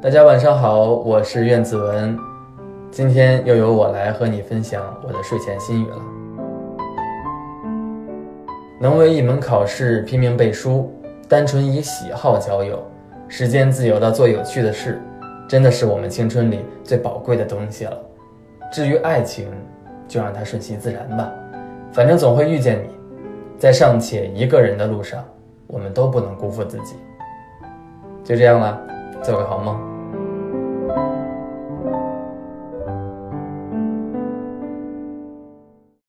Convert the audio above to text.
大家晚上好，我是苑子文，今天又由我来和你分享我的睡前心语了。能为一门考试拼命背书，单纯以喜好交友，时间自由的做有趣的事，真的是我们青春里最宝贵的东西了。至于爱情，就让它顺其自然吧，反正总会遇见你。在尚且一个人的路上，我们都不能辜负自己。就这样了，做个好梦。